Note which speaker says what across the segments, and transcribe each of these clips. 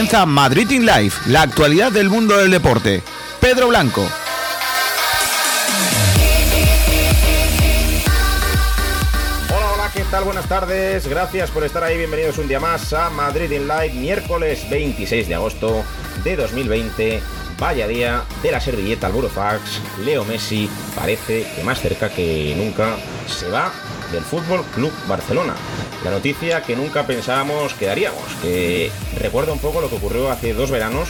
Speaker 1: comienza Madrid in Life, la actualidad del mundo del deporte. Pedro Blanco.
Speaker 2: Hola, hola, ¿qué tal? Buenas tardes. Gracias por estar ahí. Bienvenidos un día más a Madrid in Live, miércoles 26 de agosto de 2020. Vaya día de la servilleta al Burofax. Leo Messi parece que más cerca que nunca se va del Fútbol Club Barcelona. La noticia que nunca pensábamos que daríamos, que recuerda un poco lo que ocurrió hace dos veranos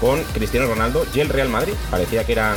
Speaker 2: con Cristiano Ronaldo y el Real Madrid. Parecía que eran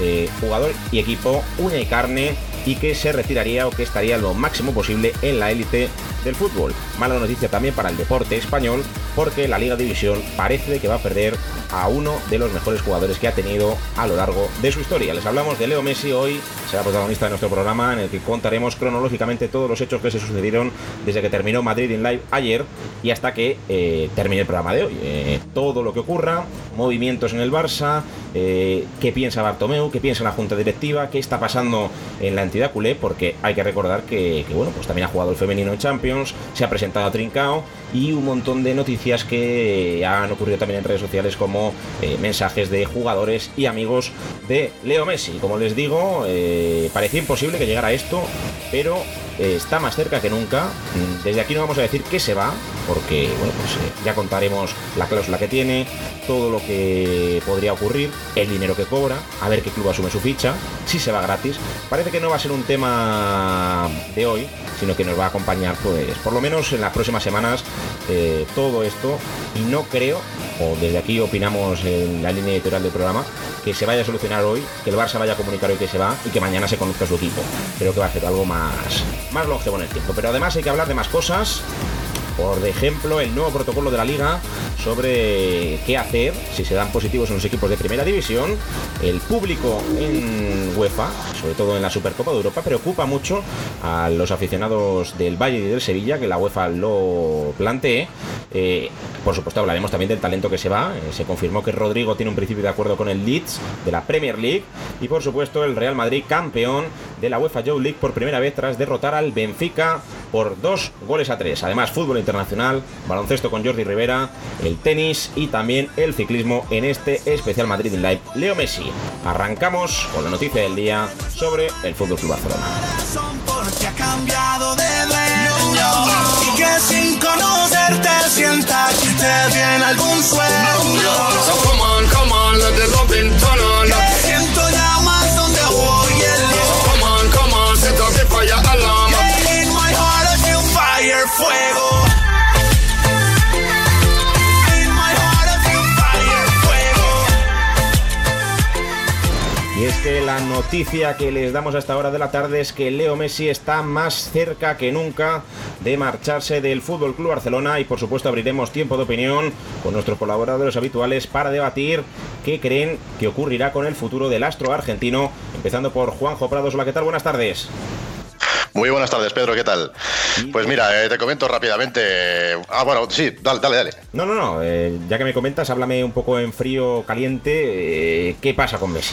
Speaker 2: eh, jugador y equipo uña y carne y que se retiraría o que estaría lo máximo posible en la élite del fútbol. Mala noticia también para el deporte español porque la Liga División parece que va a perder a uno de los mejores jugadores que ha tenido a lo largo de su historia. Les hablamos de Leo Messi hoy, será protagonista de nuestro programa en el que contaremos cronológicamente todos los hechos que se sucedieron desde que terminó Madrid in Live ayer y hasta que eh, termine el programa de hoy. Eh, todo lo que ocurra, movimientos en el Barça, eh, qué piensa Bartomeu, qué piensa la Junta Directiva, qué está pasando en la entidad culé, porque hay que recordar que, bueno, pues también ha jugado el femenino en Champions, se ha presentado a Trincao y un montón de noticias que han ocurrido también en redes sociales como eh, mensajes de jugadores y amigos de Leo Messi. Como les digo, eh, parecía imposible que llegara esto, pero está más cerca que nunca. Mm, Desde aquí no vamos a decir que se va, porque bueno, pues eh, ya contaremos la cláusula que tiene, todo lo que podría ocurrir, el dinero que cobra, a ver qué club asume su ficha, si se va gratis. Parece que no va a ser un tema de hoy, sino que nos va a acompañar, pues, por lo menos en las próximas semanas, eh, todo esto. Y no creo, o desde aquí opinamos en la línea editorial del programa, que se vaya a solucionar hoy, que el Barça vaya a comunicar hoy que se va y que mañana se conozca su equipo. Creo que va a ser algo más, más longevo en el tiempo. Pero además hay que hablar de más cosas. Por ejemplo, el nuevo protocolo de la liga sobre qué hacer si se dan positivos en los equipos de primera división. El público en UEFA, sobre todo en la Supercopa de Europa, preocupa mucho a los aficionados del Valle y del Sevilla, que la UEFA lo plantee. Eh, por supuesto, hablaremos también del talento que se va. Eh, se confirmó que Rodrigo tiene un principio de acuerdo con el Leeds de la Premier League. Y por supuesto, el Real Madrid, campeón de la UEFA Youth League por primera vez tras derrotar al Benfica por dos goles a tres. Además, fútbol internacional, baloncesto con Jordi Rivera, el tenis y también el ciclismo en este especial Madrid in Live. Leo Messi. Arrancamos con la noticia del día sobre el Fútbol Club Barcelona.
Speaker 3: Que
Speaker 2: la noticia que les damos a esta hora de la tarde es que Leo Messi está más cerca que nunca de marcharse del Fútbol Club Barcelona y por supuesto abriremos tiempo de opinión con nuestros colaboradores habituales para debatir qué creen que ocurrirá con el futuro del astro argentino, empezando por Juanjo Prados. Hola, ¿qué tal? Buenas tardes.
Speaker 4: Muy buenas tardes, Pedro, ¿qué tal? Pues mira, eh, te comento rápidamente. Ah, bueno, sí, dale, dale, dale.
Speaker 2: No, no, no, eh, ya que me comentas, háblame un poco en frío, caliente, eh, ¿qué pasa con Messi?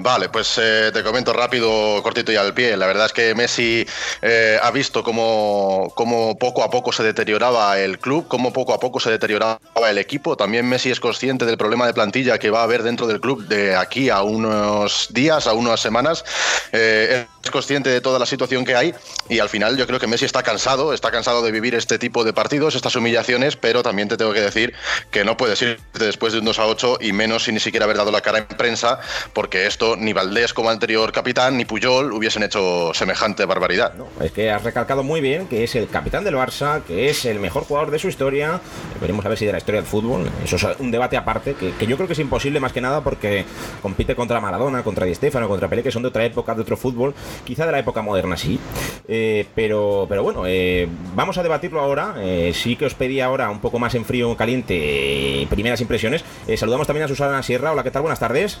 Speaker 4: Vale, pues eh, te comento rápido, cortito y al pie. La verdad es que Messi eh, ha visto cómo, cómo poco a poco se deterioraba el club, cómo poco a poco se deterioraba el equipo. También Messi es consciente del problema de plantilla que va a haber dentro del club de aquí a unos días, a unas semanas. Eh, es consciente de toda la situación que hay y al final yo creo que Messi está cansado, está cansado de vivir este tipo de partidos, estas humillaciones, pero también te tengo que decir que no puedes irte después de un 2 a 8 y menos sin ni siquiera haber dado la cara en prensa, porque esto ni Valdés como anterior capitán ni Puyol hubiesen hecho semejante barbaridad.
Speaker 2: Es que has recalcado muy bien que es el capitán del Barça, que es el mejor jugador de su historia. Veremos a ver si de la historia del fútbol. Eso es un debate aparte que, yo creo que es imposible más que nada porque compite contra Maradona, contra Di Stefano, contra Pelé, que son de otra época, de otro fútbol. Quizá de la época moderna, sí. Eh, pero, pero bueno, eh, vamos a debatirlo ahora. Eh, sí que os pedí ahora un poco más en frío, caliente, primeras impresiones. Saludamos también a Susana Sierra. Hola, ¿qué tal? Buenas tardes.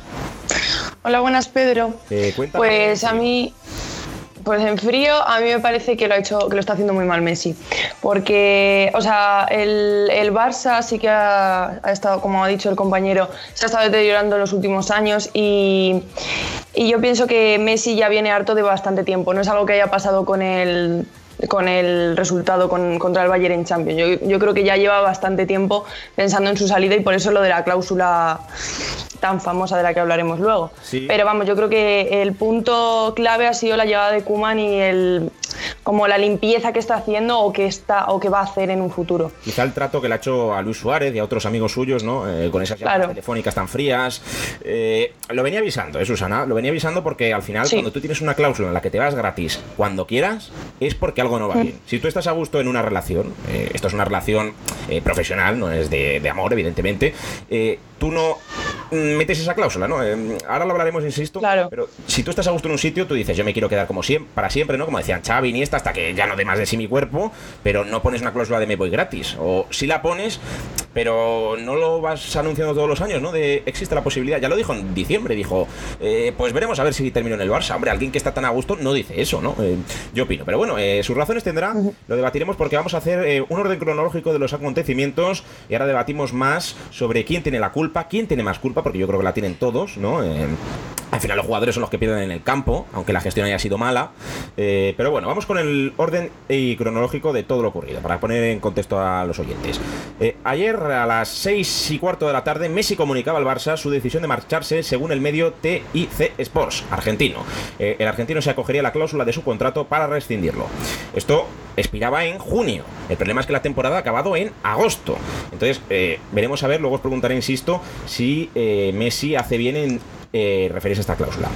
Speaker 5: Hola, buenas Pedro.
Speaker 2: Eh.
Speaker 5: Pues a mí, pues en frío, a mí me parece que lo ha hecho, que lo está haciendo muy mal Messi. Porque, o sea, el, el Barça sí que ha, ha estado, como ha dicho el compañero, se ha estado deteriorando en los últimos años y, y yo pienso que Messi ya viene harto de bastante tiempo. No es algo que haya pasado con el con el resultado con- contra el Bayern en Champions. Yo, yo creo que ya lleva bastante tiempo pensando en su salida y por eso lo de la cláusula tan famosa de la que hablaremos luego.
Speaker 2: Sí.
Speaker 5: Pero vamos, yo creo que el punto clave ha sido la llegada de Kuman y el como la limpieza que está haciendo o que está o que va a hacer en un futuro.
Speaker 2: Quizá el trato que le ha hecho a Luis Suárez y a otros amigos suyos, ¿no? Eh, con esas llamadas
Speaker 5: Claro.
Speaker 2: telefónicas tan frías. Eh, lo venía avisando, ¿eh, Susana? Lo venía avisando porque al final,
Speaker 5: Sí.
Speaker 2: cuando tú tienes una cláusula en la que te vas gratis cuando quieras, es porque algo no va bien. Si tú estás a gusto en una relación, eh, esto es una relación eh, profesional, no es de, de amor, evidentemente, eh, tú no mm, metes esa cláusula, ¿no? Ahora lo hablaremos, insisto.
Speaker 5: Claro.
Speaker 2: Pero si tú estás a gusto en un sitio, tú dices, yo me quiero quedar como siempre, para siempre, ¿no? Como decían Xavi Iniesta, hasta que ya no dé más de sí mi cuerpo, pero no pones una cláusula de me voy gratis. O si la pones, pero no lo vas anunciando todos los años, ¿no? De existe la posibilidad. Ya lo dijo en diciembre, dijo, eh, pues veremos a ver si termino en el Barça. Hombre, alguien que está tan a gusto no dice eso, ¿no? Eh, yo opino. Pero bueno, eh, sus razones tendrá, lo debatiremos porque vamos a hacer eh, un orden cronológico de los acontecimientos y ahora debatimos más sobre quién tiene la culpa, quién tiene más culpa, porque yo creo que la tienen todos, ¿no? Al final los jugadores son los que pierden en el campo, aunque la gestión haya sido mala. Eh, pero bueno, vamos con el orden y cronológico de todo lo ocurrido, para poner en contexto a los oyentes. Eh, ayer a las 6 y cuarto de la tarde, Messi comunicaba al Barça su decisión de marcharse según el medio TIC Sports, argentino. Eh, el argentino se acogería a la cláusula de su contrato para rescindirlo. Esto expiraba en junio. El problema es que la temporada ha acabado en agosto. Entonces, veremos a ver, luego os preguntaré, insisto, si Messi hace bien en eh, referirse a esta cláusula.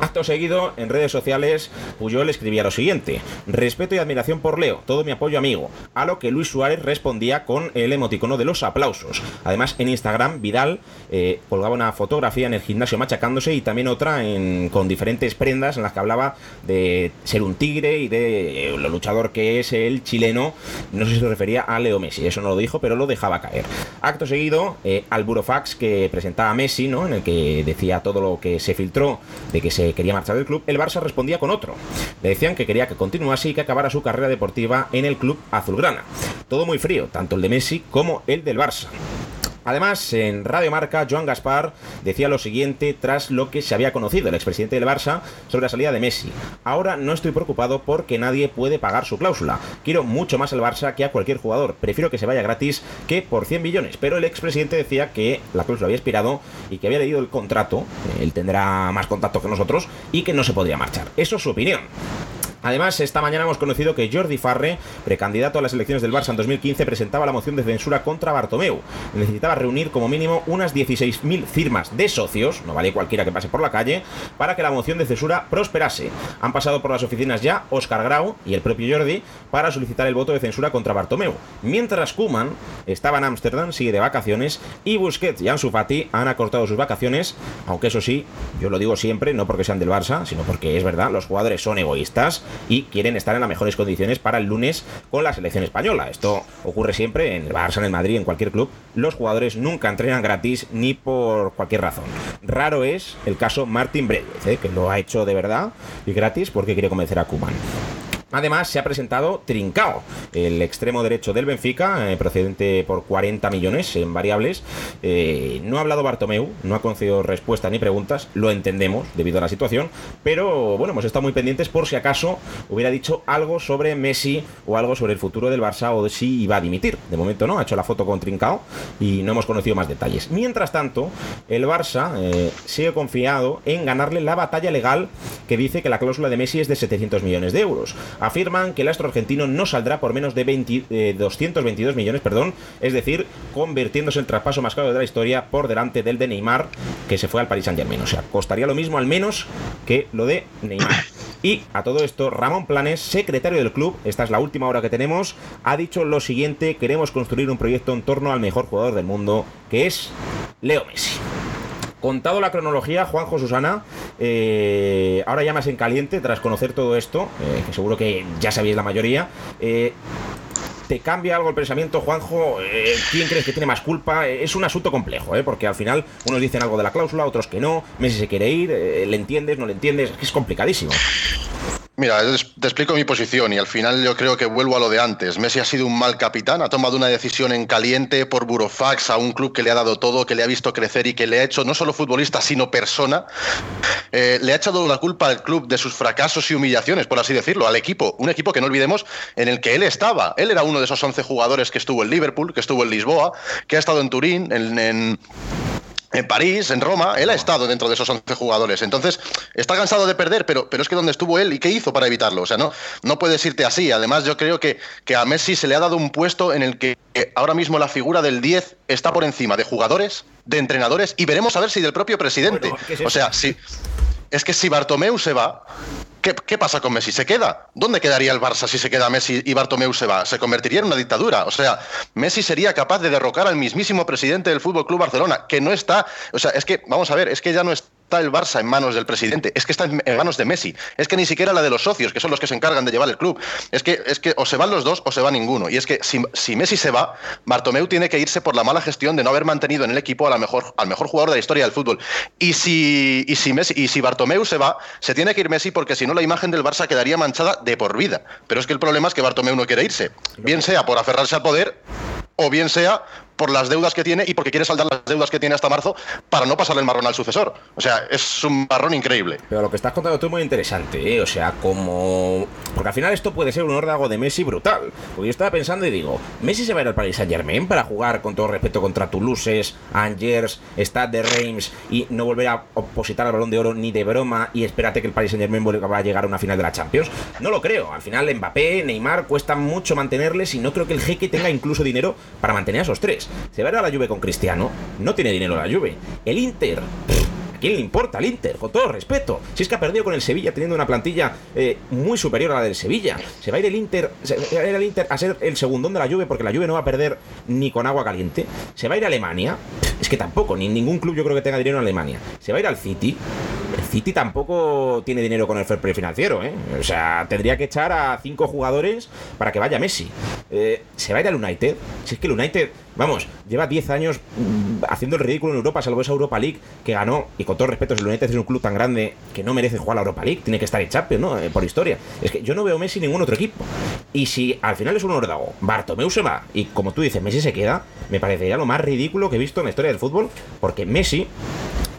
Speaker 2: Acto seguido, en redes sociales, Puyol escribía lo siguiente: Respeto y admiración por Leo, todo mi apoyo amigo. A lo que Luis Suárez respondía con el emoticono de los aplausos. Además, en Instagram, Vidal eh, colgaba una fotografía en el gimnasio machacándose y también otra en- con diferentes prendas en las que hablaba de ser un tigre y de eh, lo luchador que es el chileno. No sé si se refería a Leo Messi, eso no lo dijo, pero lo dejaba caer. Acto seguido, eh, al que presentaba Messi, ¿no? en el que decía todo lo que se filtró de que se quería marchar del club, el Barça respondía con otro. Le decían que quería que continuase y que acabara su carrera deportiva en el club azulgrana. Todo muy frío, tanto el de Messi como el del Barça. Además, en Radio Marca, Joan Gaspar decía lo siguiente tras lo que se había conocido el expresidente del Barça sobre la salida de Messi. Ahora no estoy preocupado porque nadie puede pagar su cláusula. Quiero mucho más al Barça que a cualquier jugador. Prefiero que se vaya gratis que por 100 millones. Pero el expresidente decía que la cláusula había expirado y que había leído el contrato. Él tendrá más contacto que nosotros y que no se podría marchar. Eso es su opinión. Además, esta mañana hemos conocido que Jordi Farre, precandidato a las elecciones del Barça en 2015, presentaba la moción de censura contra Bartomeu. Necesitaba reunir como mínimo unas 16.000 firmas de socios, no vale cualquiera que pase por la calle, para que la moción de censura prosperase. Han pasado por las oficinas ya Oscar Grau y el propio Jordi para solicitar el voto de censura contra Bartomeu. Mientras Kuman estaba en Ámsterdam, sigue de vacaciones, y Busquets y Ansu Fati han acortado sus vacaciones, aunque eso sí, yo lo digo siempre, no porque sean del Barça, sino porque es verdad, los jugadores son egoístas y quieren estar en las mejores condiciones para el lunes con la selección española. Esto ocurre siempre en el Barça, en el Madrid, en cualquier club. Los jugadores nunca entrenan gratis ni por cualquier razón. Raro es el caso Martin Breguez, ¿eh? que lo ha hecho de verdad y gratis porque quiere convencer a Kuman. Además, se ha presentado Trincao, el extremo derecho del Benfica, eh, procedente por 40 millones en variables. Eh, no ha hablado Bartomeu, no ha concedido respuestas ni preguntas, lo entendemos debido a la situación, pero bueno, hemos estado muy pendientes por si acaso hubiera dicho algo sobre Messi o algo sobre el futuro del Barça o de si iba a dimitir. De momento no, ha hecho la foto con Trincao y no hemos conocido más detalles. Mientras tanto, el Barça eh, sigue confiado en ganarle la batalla legal que dice que la cláusula de Messi es de 700 millones de euros afirman que el astro argentino no saldrá por menos de 20, eh, 222 millones, perdón, es decir, convirtiéndose en el traspaso más caro de la historia por delante del de Neymar, que se fue al Paris Saint Germain. O sea, costaría lo mismo al menos que lo de Neymar. Y a todo esto, Ramón Planes, secretario del club, esta es la última hora que tenemos, ha dicho lo siguiente, queremos construir un proyecto en torno al mejor jugador del mundo, que es Leo Messi. Contado la cronología, Juanjo Susana, eh, ahora ya más en caliente, tras conocer todo esto, eh, que seguro que ya sabéis la mayoría, eh, ¿te cambia algo el pensamiento, Juanjo? ¿Quién crees que tiene más culpa? Es un asunto complejo, ¿eh? porque al final unos dicen algo de la cláusula, otros que no, Messi se quiere ir, ¿le entiendes, no le entiendes? Es que es complicadísimo.
Speaker 4: Mira, te explico mi posición y al final yo creo que vuelvo a lo de antes. Messi ha sido un mal capitán, ha tomado una decisión en caliente por burofax a un club que le ha dado todo, que le ha visto crecer y que le ha hecho no solo futbolista, sino persona. Eh, le ha echado la culpa al club de sus fracasos y humillaciones, por así decirlo, al equipo. Un equipo que no olvidemos en el que él estaba. Él era uno de esos 11 jugadores que estuvo en Liverpool, que estuvo en Lisboa, que ha estado en Turín, en en París, en Roma, él ha estado dentro de esos 11 jugadores. Entonces, está cansado de perder, pero, pero es que ¿dónde estuvo él y qué hizo para evitarlo? O sea, no, no puedes irte así. Además, yo creo que, que a Messi se le ha dado un puesto en el que ahora mismo la figura del 10 está por encima de jugadores, de entrenadores y veremos a ver si del propio presidente. o sea, si, es que si Bartomeu se va, ¿Qué, pasa con Messi? ¿Se queda? ¿Dónde quedaría el Barça si se queda Messi y Bartomeu se va? Se convertiría en una dictadura. O sea, Messi sería capaz de derrocar al mismísimo presidente del Fútbol Club Barcelona, que no está. O sea, es que, vamos a ver, es que ya no está está el Barça en manos del presidente, es que está en manos de Messi, es que ni siquiera la de los socios, que son los que se encargan de llevar el club. Es que, es que o se van los dos o se va ninguno. Y es que si, Messi se va, Bartomeu tiene que irse por la mala gestión de no haber mantenido en el equipo a la mejor, al mejor jugador de la historia del fútbol. Y si, y si, Messi, y si Bartomeu se va, se tiene que ir Messi porque si no la imagen del Barça quedaría manchada de por vida. Pero es que el problema es que Bartomeu no quiere irse. Bien sea por aferrarse al poder o bien sea por las deudas que tiene y porque quiere saldar las deudas que tiene hasta marzo para no pasarle el marrón al sucesor. O sea, es un marrón increíble.
Speaker 2: Pero lo que estás contando tú es muy interesante, ¿eh? O sea, como... Porque al final esto puede ser un órdago de Messi brutal. Porque yo estaba pensando y digo, ¿Messi se va a ir al Paris Saint Germain para jugar con todo respeto contra Toulouse, Angers, Stade de Reims y no volver a opositar al balón de oro ni de broma y espérate que el Paris Saint Germain va a llegar a una final de la Champions? No lo creo. Al final Mbappé, Neymar, cuesta mucho mantenerles y no creo que el jeque tenga incluso dinero para mantener a esos tres. Se va a ir a la Juve con Cristiano, no tiene dinero la Juve. El Inter, ¿a quién le importa el Inter? Con todo respeto. Si es que ha perdido con el Sevilla teniendo una plantilla eh, muy superior a la del Sevilla. Se va a ir el Inter, se va a ir el Inter a ser el segundón de la Juve porque la Juve no va a perder ni con agua caliente. Se va a ir a Alemania. Es que tampoco, ni ningún club yo creo que tenga dinero en Alemania. Se va a ir al City. El City tampoco tiene dinero con el fair play financiero, ¿eh? O sea, tendría que echar a cinco jugadores para que vaya Messi. Eh, se va a ir al United. Si es que el United Vamos, lleva 10 años mm, haciendo el ridículo en Europa, salvo esa Europa League que ganó. Y con todo respeto, el United es un club tan grande que no merece jugar la Europa League, tiene que estar en Champions, ¿no? Eh, por historia. Es que yo no veo Messi en ningún otro equipo. Y si al final es un ordago, Bartomeu se va y como tú dices, Messi se queda, me parecería lo más ridículo que he visto en la historia del fútbol, porque Messi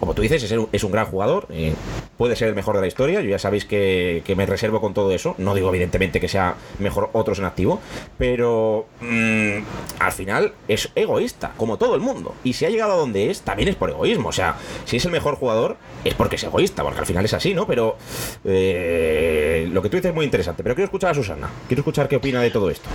Speaker 2: como tú dices, es, un gran jugador, eh, puede ser el mejor de la historia, yo ya sabéis que, me reservo con todo eso, no digo evidentemente que sea mejor otros en activo, pero mm, al final es egoísta, como todo el mundo, y si ha llegado a donde es, también es por egoísmo, o sea, si es el mejor jugador, es porque es egoísta, porque al final es así, ¿no? Pero eh, lo que tú dices es muy interesante, pero quiero escuchar a Susana, quiero escuchar qué opina de todo esto.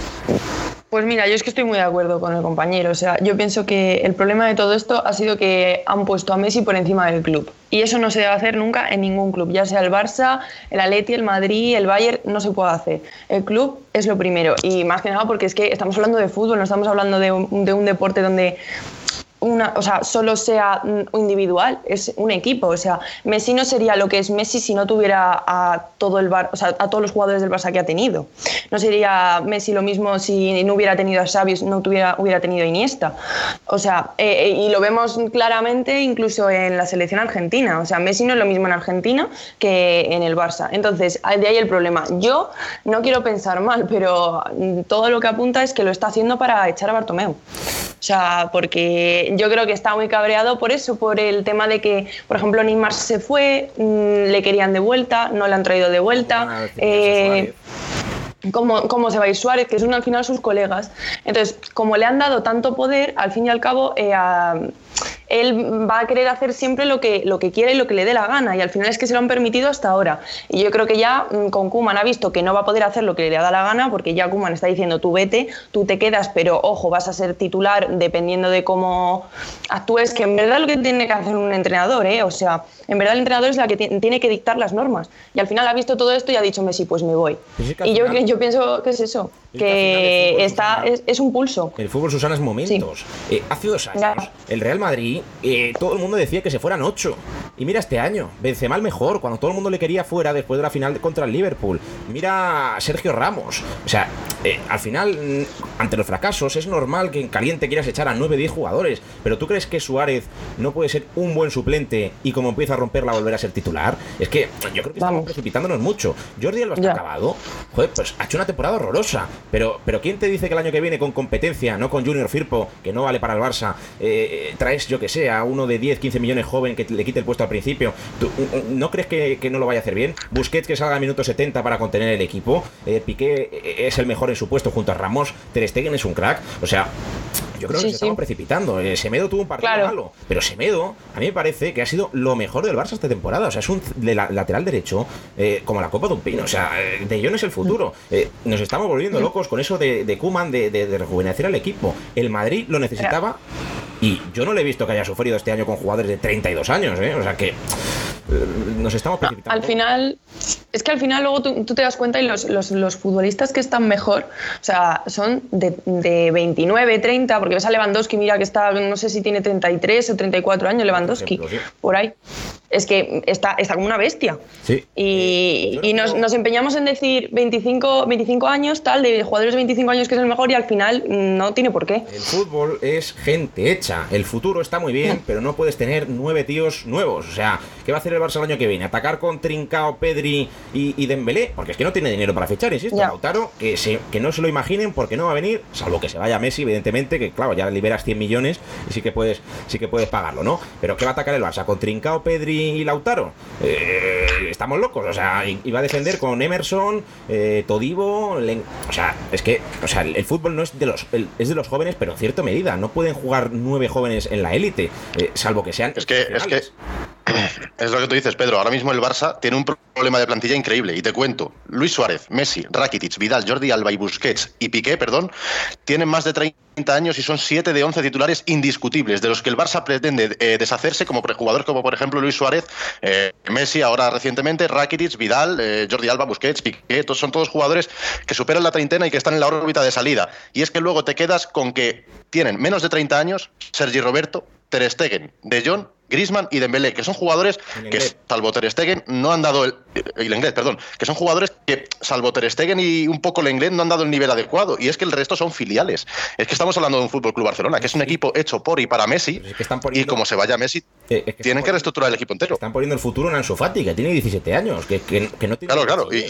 Speaker 5: Pues mira, yo es que estoy muy de acuerdo con el compañero. O sea, yo pienso que el problema de todo esto ha sido que han puesto a Messi por encima del club. Y eso no se debe hacer nunca en ningún club, ya sea el Barça, el Atleti, el Madrid, el Bayern, no se puede hacer. El club es lo primero. Y más que nada porque es que estamos hablando de fútbol, no estamos hablando de un, de un deporte donde una, o sea, solo sea individual, es un equipo. O sea, Messi no sería lo que es Messi si no tuviera a todo el bar, o sea, a todos los jugadores del Barça que ha tenido. No sería Messi lo mismo si no hubiera tenido a Xavi, no tuviera, hubiera tenido a Iniesta. O sea, eh, eh, y lo vemos claramente incluso en la selección argentina. O sea, Messi no es lo mismo en Argentina que en el Barça. Entonces, de ahí el problema. Yo no quiero pensar mal, pero todo lo que apunta es que lo está haciendo para echar a Bartomeu. O sea, porque yo creo que está muy cabreado por eso, por el tema de que, por ejemplo, Neymar se fue, mm, le querían de vuelta, no le han traído de vuelta. Eh, cómo, cómo, se va a ir Suárez, que son al final sus colegas. Entonces, como le han dado tanto poder, al fin y al cabo, eh, él va a querer hacer siempre lo que, lo que quiere y lo que le dé la gana. Y al final es que se lo han permitido hasta ahora. Y yo creo que ya mm, con Kuman ha visto que no va a poder hacer lo que le da la gana, porque ya Kuman está diciendo tú vete, tú te quedas, pero ojo, vas a ser titular dependiendo de cómo actúes, que en verdad lo que tiene que hacer un entrenador, ¿eh? o sea, en verdad el entrenador es la que tiene que dictar las normas. Y al final ha visto todo esto y ha dicho Messi, pues me voy. Pues y yo, yo pienso que es eso, que, está, es, un pulso.
Speaker 2: El fútbol, Susana, es momentos. Eh, hace dos años, el Real Madrid eh, todo el mundo decía que se fueran ocho. Y mira este año, Benzema el mejor, cuando todo el mundo le quería fuera después de la final contra el Liverpool. Mira Sergio Ramos. O sea, eh, al final, mm, ante los fracasos, es normal que en caliente quieras echar a 9-10 jugadores, pero ¿tú crees que Suárez no puede ser un buen suplente y como empieza a romperla volver a ser titular? Es que yo creo que estamos precipitándonos mucho. Jordi Alba está acabado, joder, pues ha hecho una temporada horrorosa, pero, pero ¿quién te dice que el año que viene con competencia, no con Junior Firpo, que no vale para el Barça, eh, traes, yo que sé, a uno de 10, 15 millones joven que le quite el puesto al principio? ¿Tú, ¿No crees que, que, no lo vaya a hacer bien? Busquets que salga a minuto 70 para contener el equipo, eh, Piqué es el mejor en su puesto junto a Ramos, Ter Stegen es un crack, o sea, yo creo que se estamos precipitando. Eh, Semedo tuvo un partido malo, pero Semedo a mí me parece que ha sido lo mejor del Barça esta temporada. O sea, es un de la, lateral derecho eh, como la copa de un pino. O sea, eh, De Jong es el futuro. nos estamos volviendo locos con eso de, de Kuman de, de, rejuvenecer al equipo. El Madrid lo necesitaba y yo no le he visto que haya sufrido este año con jugadores de 32 años. O sea que nos estamos precipitando.
Speaker 5: Al final, es que al final luego tú, te das cuenta y los, los, futbolistas que están mejor, o sea, son de, de, 29, 30, porque ves a Lewandowski, mira que está, no sé si tiene 33 o 34 años Lewandowski, por ahí. Es que está, está como una bestia.
Speaker 2: Sí.
Speaker 5: Y, y nos, nos, empeñamos en decir 25, 25 años, tal, de jugadores de 25 años que es el mejor y al final no tiene por qué.
Speaker 2: El fútbol es gente hecha. El futuro está muy bien, pero no puedes tener nueve tíos nuevos. O sea, ¿qué va a hacer el Barça el año que viene? ¿Atacar con Trincao, Pedri y, y Dembélé? Porque es que no tiene dinero para fichar, insisto. Lautaro, que, se, que no se lo imaginen porque no va a venir, salvo que se vaya Messi, evidentemente, que claro, ya liberas 100 millones y sí que puedes, sí que puedes pagarlo, ¿no? Pero ¿qué va a atacar el Barça? ¿Con Trincao, Pedri y Lautaro? Eh, estamos locos, o sea, iba a defender con Emerson, eh, Todivo, o sea, es que, o sea, el, fútbol no es de los, es de los jóvenes, pero en cierta medida, no pueden jugar nueve jóvenes en la élite, eh, salvo que sean.
Speaker 4: Es que, es que es lo que tú dices, Pedro. Ahora mismo el Barça tiene un problema de plantilla increíble. Y te cuento, Luis Suárez, Messi, Rakitic, Vidal, Jordi Alba y Busquets y Piqué, perdón, tienen más de 30 años y son 7 de 11 titulares indiscutibles, de los que el Barça pretende eh, deshacerse como jugadores como por ejemplo Luis Suárez, eh, Messi ahora recientemente, Rakitic, Vidal, eh, Jordi Alba, Busquets, Piqué, todos son todos jugadores que superan la treintena y que están en la órbita de salida. Y es que luego te quedas con que tienen menos de 30 años Sergi Roberto, Ter Stegen, De Jong Grisman y Dembélé, que son jugadores que, salvo Ter Stegen, no han dado el, el inglés, perdón, que son jugadores que, salvo Ter Stegen y un poco el inglés, no han dado el nivel adecuado. Y es que el resto son filiales. Es que estamos hablando de un Fútbol Club Barcelona, que es un equipo hecho por y para Messi. y como se vaya Messi, tienen que reestructurar el equipo entero.
Speaker 2: Están poniendo el futuro en Ansu Fati, que tiene 17 años, que, que, no tiene.
Speaker 4: Claro, claro. Y,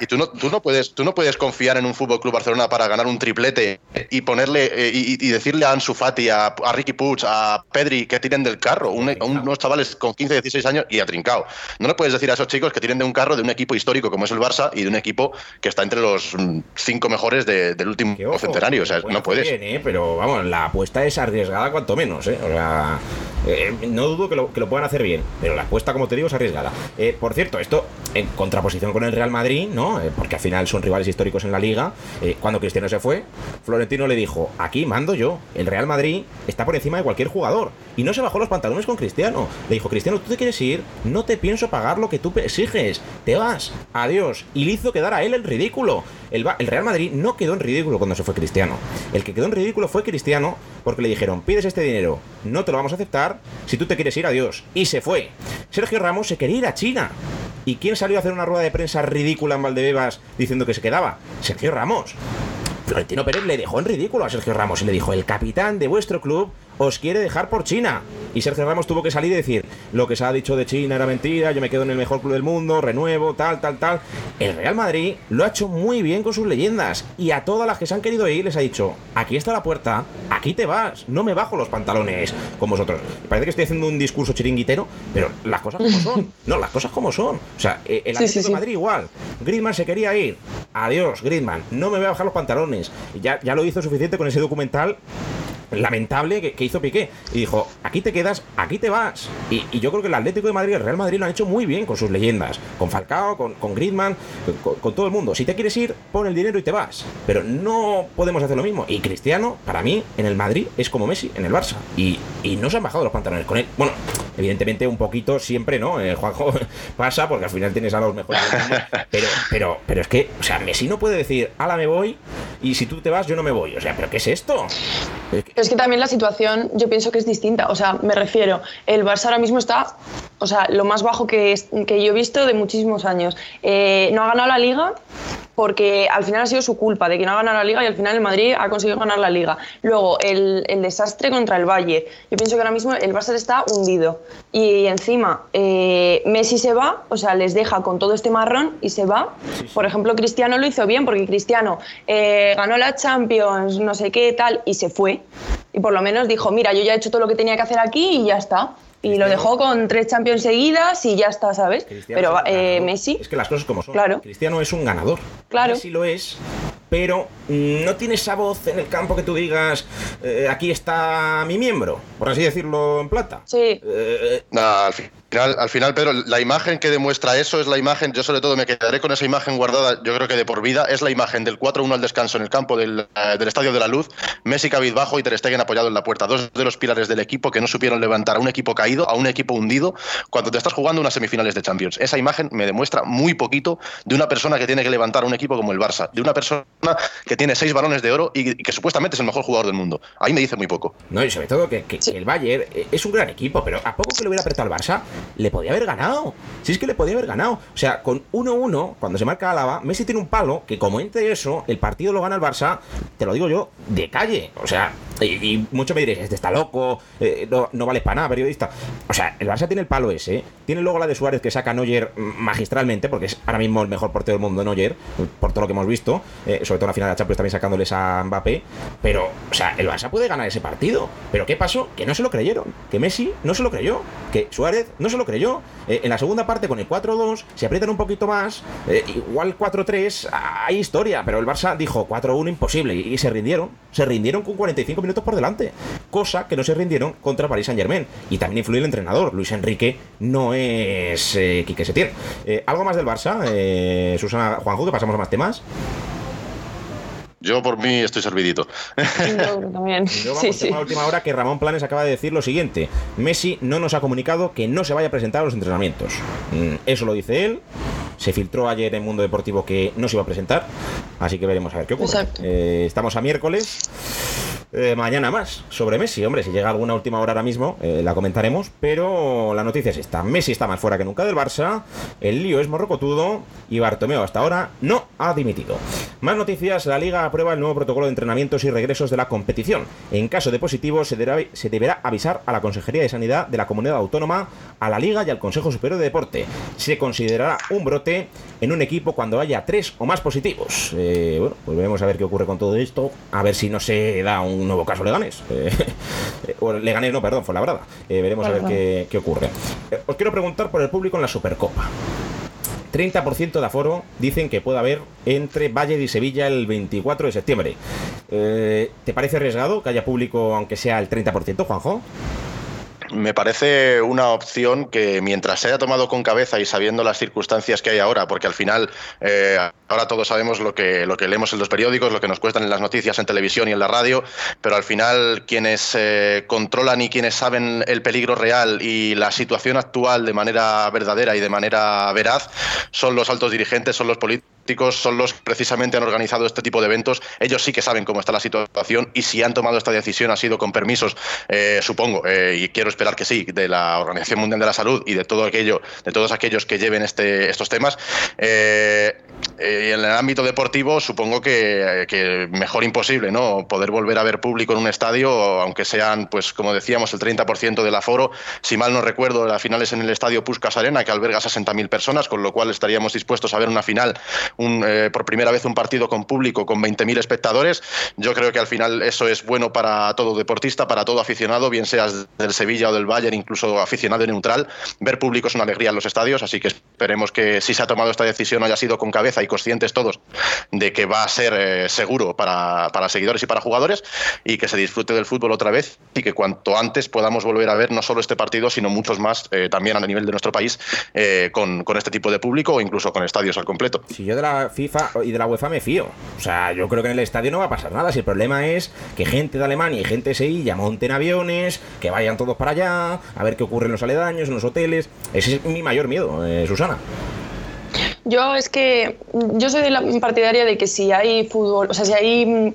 Speaker 4: y, tú, no, tú, no puedes, tú no puedes confiar en un Fútbol Club Barcelona para ganar un triplete y ponerle eh, y, decirle a Ansu Fati, a, Ricky Puig, a Pedri que tiren del carro, un, unos chavales con 15, 16 años y a Trincao. No le puedes decir a esos chicos que tienen de un carro de un equipo histórico como es el Barça y de un equipo que está entre los mm, cinco mejores del último centenario. O sea, no puedes.
Speaker 2: ¿eh? Pero vamos, la apuesta es arriesgada cuanto menos. ¿eh? O sea, eh, no dudo que lo, que lo, puedan hacer bien, pero la apuesta, como te digo, es arriesgada. Eh, por cierto, esto en contraposición con el Real Madrid, ¿no? Porque al final son rivales históricos en la liga. cuando Cristiano se fue, Florentino le dijo: Aquí mando yo. El Real Madrid está por encima de cualquier jugador. Y no se bajó los pantalones con Cristiano. Le dijo: Cristiano, tú te quieres ir, no te pienso pagar lo que tú exiges. Te vas. Adiós. Y le hizo quedar a él el ridículo. El, el Real Madrid no quedó en ridículo cuando se fue Cristiano. El que quedó en ridículo fue Cristiano porque le dijeron: Pides este dinero, no te lo vamos a aceptar si tú te quieres ir, adiós. Y se fue. Sergio Ramos se quería ir a China. ¿Y quién salió a hacer una rueda de prensa ridícula en Valdebebas diciendo que se quedaba? Sergio Ramos. Florentino Pérez le dejó en ridículo a Sergio Ramos y le dijo, el capitán de vuestro club os quiere dejar por China. Y Sergio Ramos tuvo que salir y decir, lo que se ha dicho de China era mentira, yo me quedo en el mejor club del mundo, renuevo, tal, tal, tal. El Real Madrid lo ha hecho muy bien con sus leyendas y a todas las que se han querido ir les ha dicho, aquí está la puerta, aquí te vas, no me bajo los pantalones con vosotros. Parece que estoy haciendo un discurso chiringuitero, pero las cosas como son. No, las cosas como son. O sea, eh, el Atlético de Madrid igual. Griezmann se quería ir. Adiós, Griezmann. No me voy a bajar los pantalones. Ya, ya lo hizo suficiente con ese documental lamentable que, hizo Piqué. Y dijo, aquí te quedas, aquí te vas. Y, yo creo que el Atlético de Madrid el Real Madrid lo han hecho muy bien con sus leyendas. Con Falcao, con, con Griezmann, con, todo el mundo. Si te quieres ir, pon el dinero y te vas. Pero no podemos hacer lo mismo. Y Cristiano, para mí, en el Madrid es como Messi en el Barça. Y, y no se han bajado los pantalones con él. Bueno, evidentemente un poquito siempre, ¿no? Eh, Juanjo pasa porque al final tienes a los mejores. Pero, pero, pero es que, o sea, Messi no puede decir, ala, me voy. Y si tú te vas, yo no me voy. O sea, ¿pero qué es esto?
Speaker 5: es que también la situación yo pienso que es distinta. O sea, me refiero, el Barça ahora mismo está, o sea, lo más bajo que, que yo he visto de muchísimos años. Eh, no ha ganado la liga porque al final ha sido su culpa de que no ha ganado la liga y al final el Madrid ha conseguido ganar la liga. Luego, el, el desastre contra el Valle. Yo pienso que ahora mismo el Barça está hundido. Y encima, eh, Messi se va, o sea, les deja con todo este marrón y se va. Por ejemplo, Cristiano lo hizo bien porque Cristiano eh, ganó la Champions, no sé qué, tal, y se fue. Y por lo menos dijo, mira, yo ya he hecho todo lo que tenía que hacer aquí y ya está. Y lo dejó con tres Champions seguidas y ya está, ¿sabes?
Speaker 2: Cristiano
Speaker 5: Pero
Speaker 2: es
Speaker 5: eh. Messi,
Speaker 2: Es que las cosas como son.
Speaker 5: Claro.
Speaker 2: Cristiano es un ganador.
Speaker 5: Claro.
Speaker 2: Messi lo es, pero no tiene esa voz en el campo que tú digas, eh, aquí está mi miembro, por así decirlo en plata.
Speaker 5: sí.
Speaker 2: Eh,
Speaker 4: Nah, al final, al final, Pedro, la imagen que demuestra eso es la imagen, yo sobre todo me quedaré con esa imagen guardada, yo creo que de por vida, es la imagen del 4-1 al descanso en el campo del, eh, del Estadio de la Luz, Messi cabizbajo y Ter Stegen apoyado en la puerta, dos de los pilares del equipo que no supieron levantar a un equipo caído, a un equipo hundido, cuando te estás jugando unas semifinales de Champions. Esa imagen me demuestra muy poquito de una persona que tiene que levantar a un equipo como el Barça, de una persona que tiene seis balones de oro y, y que supuestamente es el mejor jugador del mundo. Ahí me dice muy poco.
Speaker 2: No, y sobre todo que, que- que el Bayern eh, es un gran equipo, pero a poco que le hubiera apretado al Barça, le podía haber ganado. Si es que le podía haber ganado. O sea, con 1-1, cuando se marca Álava, Messi tiene un palo que, como entre eso, el partido lo gana el Barça, te lo digo yo, de calle. O sea, y, y mucho me diréis, este está loco, eh, no, no vale para nada, periodista. O sea, el Barça tiene el palo ese, tiene luego la de Suárez que saca Neuer mm, magistralmente, porque es ahora mismo el mejor portero del mundo, Neuer, por todo lo que hemos visto, eh, sobre todo en la final de la Champions también sacándoles a Mbappé. Pero, o sea, el Barça puede ganar ese partido. Pero ¿qué pasó? Que no se lo creyeron. Que Messi no se lo creyó. Que Suárez no se lo creyó. Eh, en la segunda parte, con el 4-2, se aprietan un poquito más. eh, igual 4-3, hay historia. Pero el Barça dijo 4-1 imposible. Y, se rindieron. Se rindieron con 45 minutos por delante. Cosa que no se rindieron contra Paris Saint Germain. Y también influye el entrenador. Luis Enrique no es eh, Quique Setién. Eh, ¿Algo más del Barça? Susana Juanjo, que pasamos a más temas.
Speaker 4: Yo por mí estoy servidito.
Speaker 5: Yo también.
Speaker 2: Y luego
Speaker 5: Sí,
Speaker 2: vamos
Speaker 5: sí.
Speaker 2: a la última hora que Ramón Planes acaba de decir lo siguiente. Messi no nos ha comunicado que no se vaya a presentar a los entrenamientos. Mm, Eso lo dice él. Se filtró ayer en Mundo Deportivo que no se iba a presentar. Así que veremos a ver qué ocurre.
Speaker 5: Exacto.
Speaker 2: Eh, estamos a miércoles. Eh, mañana más sobre Messi. Hombre, si llega alguna última hora ahora mismo, eh, la comentaremos. Pero la noticia es esta: Messi está más fuera que nunca del Barça. El lío es morrocotudo. Y Bartomeo hasta ahora no ha dimitido. Más noticias: la Liga aprueba el nuevo protocolo de entrenamientos y regresos de la competición. En caso de positivo, se deberá, se deberá avisar a la Consejería de Sanidad de la Comunidad Autónoma, a la Liga y al Consejo Superior de Deporte. Se considerará un brote en un equipo cuando haya tres o más positivos. Eh, bueno, pues veremos a ver qué ocurre con todo esto. A ver si no se da un nuevo caso Leganés. Eh, eh, o Leganés, no, perdón, fue la verdad. veremos a ver qué, qué ocurre. Eh, os quiero preguntar por el público en la Supercopa. 30% de aforo dicen que puede haber entre Valle y Sevilla el 24 de septiembre. Eh, ¿Te parece arriesgado que haya público aunque sea el 30%, Juanjo?
Speaker 4: Me parece una opción que mientras se haya tomado con cabeza y sabiendo las circunstancias que hay ahora, porque al final eh, ahora todos sabemos lo que, lo que leemos en los periódicos, lo que nos cuestan en las noticias en televisión y en la radio, pero al final quienes eh, controlan y quienes saben el peligro real y la situación actual de manera verdadera y de manera veraz son los altos dirigentes, son los políticos son los que precisamente han organizado este tipo de eventos. Ellos sí que saben cómo está la situación y si han tomado esta decisión ha sido con permisos, eh, supongo, eh, y quiero esperar que sí, de la Organización Mundial de la Salud y de todo aquello, de todos aquellos que lleven este, estos temas. Eh, eh, en el ámbito deportivo, supongo que, que mejor imposible, ¿no? Poder volver a ver público en un estadio, aunque sean, pues, como decíamos, el 30% del aforo. Si mal no recuerdo, la final es en el estadio Puskas Arena, que alberga 60.000 personas, con lo cual estaríamos dispuestos a ver una final, un, eh, por primera vez un partido con público, con 20.000 espectadores. Yo creo que al final eso es bueno para todo deportista, para todo aficionado, bien seas del Sevilla o del Bayern, incluso aficionado neutral. Ver público es una alegría en los estadios, así que esperemos que si se ha tomado esta decisión haya sido con cabeza y conscientes todos de que va a ser eh, seguro para, para, seguidores y para jugadores y que se disfrute del fútbol otra vez y que cuanto antes podamos volver a ver no solo este partido, sino muchos más eh, también a nivel de nuestro país eh, con, con, este tipo de público o incluso con estadios al completo.
Speaker 2: Si yo de la FIFA y de la UEFA me fío, o sea, yo creo que en el estadio no va a pasar nada. Si el problema es que gente de Alemania y gente de Sevilla monten aviones, que vayan todos para allá, a ver qué ocurre en los aledaños, en los hoteles. Ese es mi mayor miedo, eh, Susana.
Speaker 5: Yo es que yo soy de la partidaria de que si hay fútbol, o sea, si hay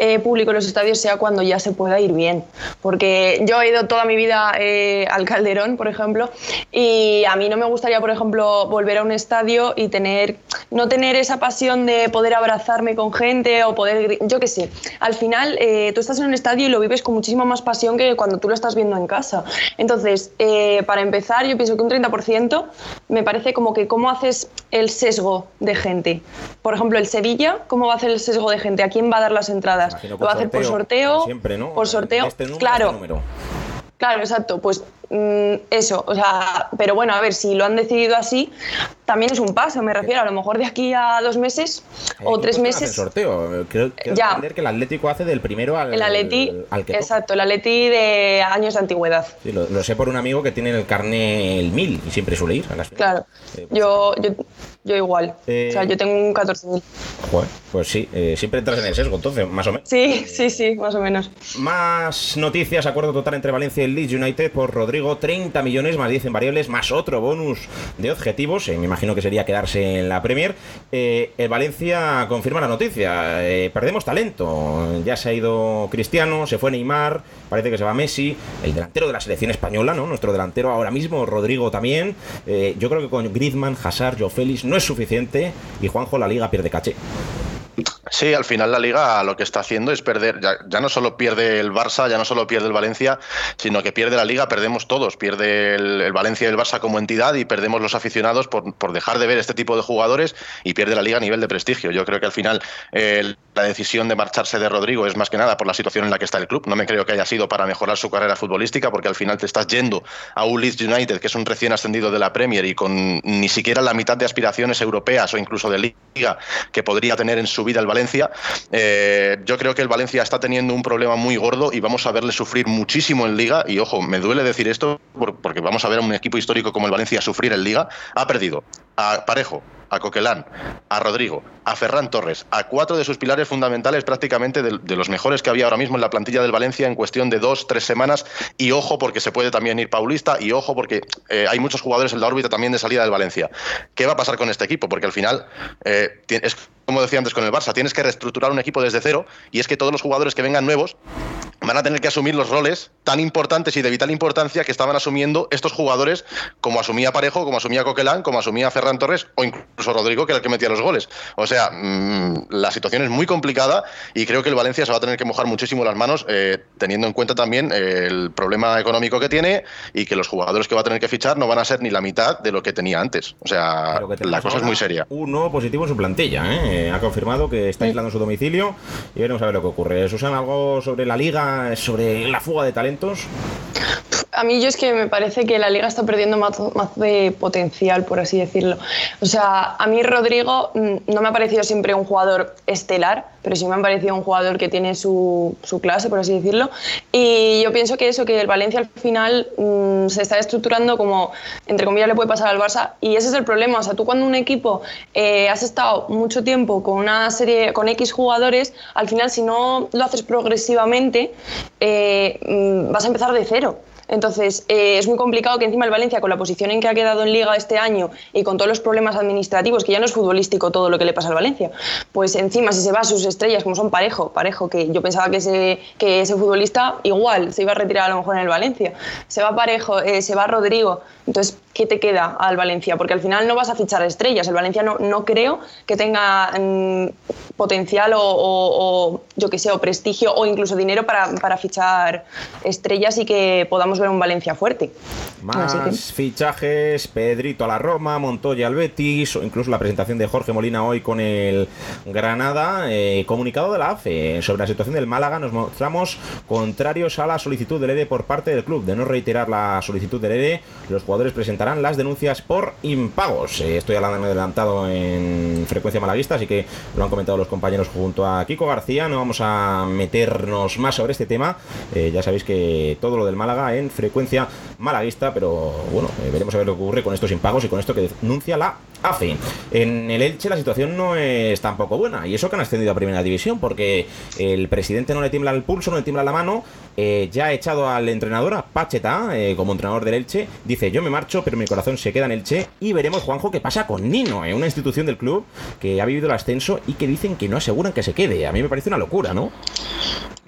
Speaker 5: eh, público en los estadios sea cuando ya se pueda ir bien. Porque yo he ido toda mi vida eh, al Calderón, por ejemplo, y a mí no me gustaría, por ejemplo, volver a un estadio y tener, no tener esa pasión de poder abrazarme con gente o poder, yo qué sé. Al final, eh, tú estás en un estadio y lo vives con muchísima más pasión que cuando tú lo estás viendo en casa. Entonces, para empezar, yo pienso que un 30% me parece como que cómo haces el sesgo de gente. Por ejemplo, el Sevilla, ¿cómo va a hacer el sesgo de gente? ¿A quién va a dar las entradas? ¿Lo va a hacer por sorteo?
Speaker 2: siempre, ¿no?
Speaker 5: Por sorteo.
Speaker 2: Este número,
Speaker 5: claro.
Speaker 2: este número.
Speaker 5: Claro, exacto. Pues eso, o sea, pero bueno, a ver, si lo han decidido así, también es un paso, me refiero. A lo mejor de aquí a dos meses o
Speaker 2: Eh,
Speaker 5: tres
Speaker 2: ¿cómo hacen
Speaker 5: meses.
Speaker 2: sorteo. Creo, quiero
Speaker 5: Ya.
Speaker 2: entender que el Atlético hace del primero al,
Speaker 5: El Atleti,
Speaker 2: al que toca.
Speaker 5: exacto, el Atleti de años de antigüedad.
Speaker 2: Sí, lo, lo sé por un amigo que tiene en el carné el 1000 y siempre suele ir a las.
Speaker 5: Claro,
Speaker 2: Eh,
Speaker 5: yo, yo, yo igual.
Speaker 2: Eh,
Speaker 5: O sea, yo tengo un 14.000.
Speaker 2: Joder, pues sí, eh, siempre entras en el sesgo, entonces, más o menos.
Speaker 5: Sí, sí, sí, más o menos.
Speaker 2: Más noticias, acuerdo total entre Valencia y el Leeds United por Rodrigo, 30 millones más 10 en variables, más otro bonus de objetivos, eh, me imagino que sería quedarse en la Premier. Eh, el Valencia confirma la noticia, eh, perdemos talento, ya se ha ido Cristiano, se fue Neymar, parece que se va Messi, el delantero de la selección española, ¿no? Nuestro delantero ahora mismo, Rodrigo también. Yo creo que con Griezmann, Hazard, Joe Félix no es suficiente y Juanjo la liga pierde caché.
Speaker 4: Sí, al final la liga lo que está haciendo es perder, ya, no solo pierde el Barça, ya no solo pierde el Valencia, sino que pierde la liga, perdemos todos, pierde el, el Valencia y el Barça como entidad y perdemos los aficionados por, por dejar de ver este tipo de jugadores y pierde la liga a nivel de prestigio. Yo creo que al final eh, la decisión de marcharse de Rodrigo es más que nada por la situación en la que está el club. No me creo que haya sido para mejorar su carrera futbolística, porque al final te estás yendo a un Leeds United, que es un recién ascendido de la Premier y con ni siquiera la mitad de aspiraciones europeas o incluso de liga que podría tener en su vida el Valencia. Eh, yo creo que el Valencia está teniendo un problema muy gordo y vamos a verle sufrir muchísimo en liga. Y ojo, me duele decir esto por- porque vamos a ver a un equipo histórico como el Valencia sufrir en liga. Ha perdido a Parejo, a Coquelán, a Rodrigo, a Ferran Torres, a cuatro de sus pilares fundamentales prácticamente de, los mejores que había ahora mismo en la plantilla del Valencia en cuestión de dos, tres semanas. Y ojo porque se puede también ir Paulista y ojo porque eh, hay muchos jugadores en la órbita también de salida del Valencia. ¿Qué va a pasar con este equipo? Porque al final eh, es como decía antes con el Barça, tienes que reestructurar un equipo desde cero y es que todos los jugadores que vengan nuevos van a tener que asumir los roles tan importantes y de vital importancia que estaban asumiendo estos jugadores como asumía Parejo, como asumía Coquelán, como asumía Ferran Torres o incluso Rodrigo, que era el que metía los goles. O sea, mm, la situación es muy complicada y creo que el Valencia se va a tener que mojar muchísimo las manos eh, teniendo en cuenta también eh, el problema económico que tiene y que los jugadores que va a tener que fichar no van a ser ni la mitad de lo que tenía antes. O sea, la cosa es muy seria.
Speaker 2: Un nuevo positivo en su plantilla, ¿eh? Ha confirmado que está aislando su domicilio y veremos a ver lo que ocurre. Susana, algo sobre la liga, sobre la fuga de talentos.
Speaker 5: A mí yo es que me parece que la liga está perdiendo más, más de potencial, por así decirlo. O sea, a mí Rodrigo mm, no me ha parecido siempre un jugador estelar, pero sí me ha parecido un jugador que tiene su, su clase, por así decirlo. Y yo pienso que eso, que el Valencia al final mm, se está estructurando como, entre comillas, le puede pasar al Barça. Y ese es el problema. O sea, tú cuando un equipo eh, has estado mucho tiempo con una serie, con X jugadores, al final si no lo haces progresivamente, eh, mm, vas a empezar de cero. Entonces, eh, es muy complicado que encima el Valencia, con la posición en que ha quedado en Liga este año y con todos los problemas administrativos, que ya no es futbolístico todo lo que le pasa al Valencia, pues encima si se va a sus estrellas, como son Parejo, Parejo, que yo pensaba que ese, que ese futbolista igual se iba a retirar a lo mejor en el Valencia, se va Parejo, eh, se va Rodrigo, entonces, ¿qué te queda al Valencia? Porque al final no vas a fichar estrellas, el Valencia no, no creo que tenga mm, potencial o, yo que sé, o prestigio o incluso dinero para, para fichar estrellas y que podamos ver un Valencia fuerte.
Speaker 2: Más fichajes, Pedrito a la Roma, Montoya al Betis, o incluso la presentación de Jorge Molina hoy con el Granada. Eh, comunicado de la AFE sobre la situación del Málaga, nos mostramos contrarios a la solicitud del ERE por parte del club. De no reiterar la solicitud del ERE, los jugadores presentarán las denuncias por impagos. Eh, estoy hablando adelantado en frecuencia malaguista, así que lo han comentado los compañeros junto a Kiko García. No vamos a meternos más sobre este tema. Eh, ya sabéis que todo lo del Málaga en frecuencia malaguista, pero bueno, eh, veremos a ver lo que ocurre con estos impagos y con esto que denuncia la AFE. En el Elche la situación no es tampoco buena y eso que han ascendido a primera división porque el presidente no le tiembla el pulso, no le tiembla la mano, eh, ya ha echado al entrenador, a Pacheta, eh, como entrenador del Elche, dice yo me marcho pero mi corazón se queda en Elche y veremos Juanjo qué pasa con Nino, eh, una institución del club que ha vivido el ascenso y que dicen que no aseguran que se quede. A mí me parece una locura, ¿no?